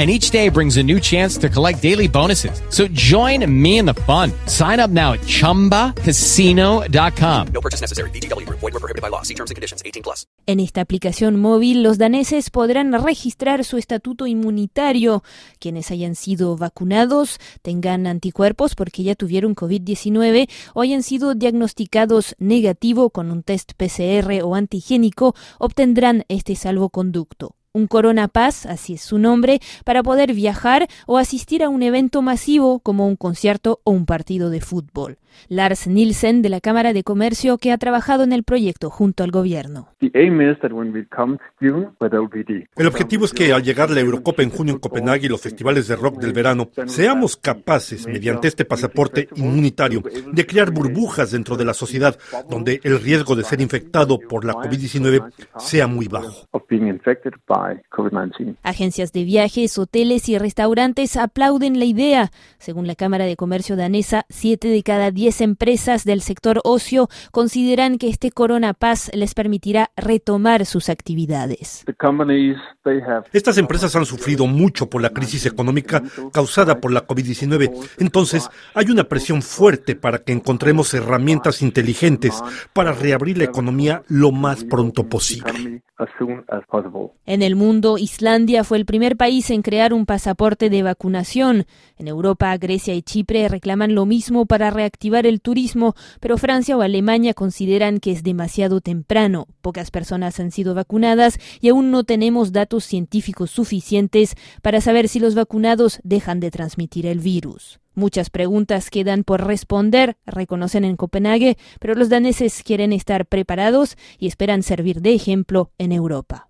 and each day brings a new chance to collect daily bonuses. So join me in the fun. Sign up now at ChumbaCasino.com. No purchase necessary. BGW. Void were prohibited by law. See terms and conditions. 18 plus. En esta aplicación móvil, los daneses podrán registrar su estatuto inmunitario. Quienes hayan sido vacunados, tengan anticuerpos porque ya tuvieron COVID-19 o hayan sido diagnosticados negativo con un test PCR o antigénico, obtendrán este salvoconducto un Corona Pass, así es su nombre, para poder viajar o asistir a un evento masivo como un concierto o un partido de fútbol. Lars Nielsen de la Cámara de Comercio que ha trabajado en el proyecto junto al gobierno. El objetivo es que al llegar la Eurocopa en junio en Copenhague y los festivales de rock del verano, seamos capaces, mediante este pasaporte inmunitario, de crear burbujas dentro de la sociedad donde el riesgo de ser infectado por la COVID-19 sea muy bajo. Agencias de viajes, hoteles y restaurantes aplauden la idea. Según la Cámara de Comercio danesa, siete de cada 10 empresas del sector ocio consideran que este Corona Pass les permitirá retomar sus actividades. Estas empresas han sufrido mucho por la crisis económica causada por la COVID-19. Entonces, hay una presión fuerte para que encontremos herramientas inteligentes para reabrir la economía lo más pronto posible. En el mundo, Islandia fue el primer país en crear un pasaporte de vacunación. En Europa, Grecia y Chipre reclaman lo mismo para reactivar el turismo, pero Francia o Alemania consideran que es demasiado temprano. Pocas personas han sido vacunadas y aún no tenemos datos científicos suficientes para saber si los vacunados dejan de transmitir el virus. Muchas preguntas quedan por responder, reconocen en Copenhague, pero los daneses quieren estar preparados y esperan servir de ejemplo en Europa.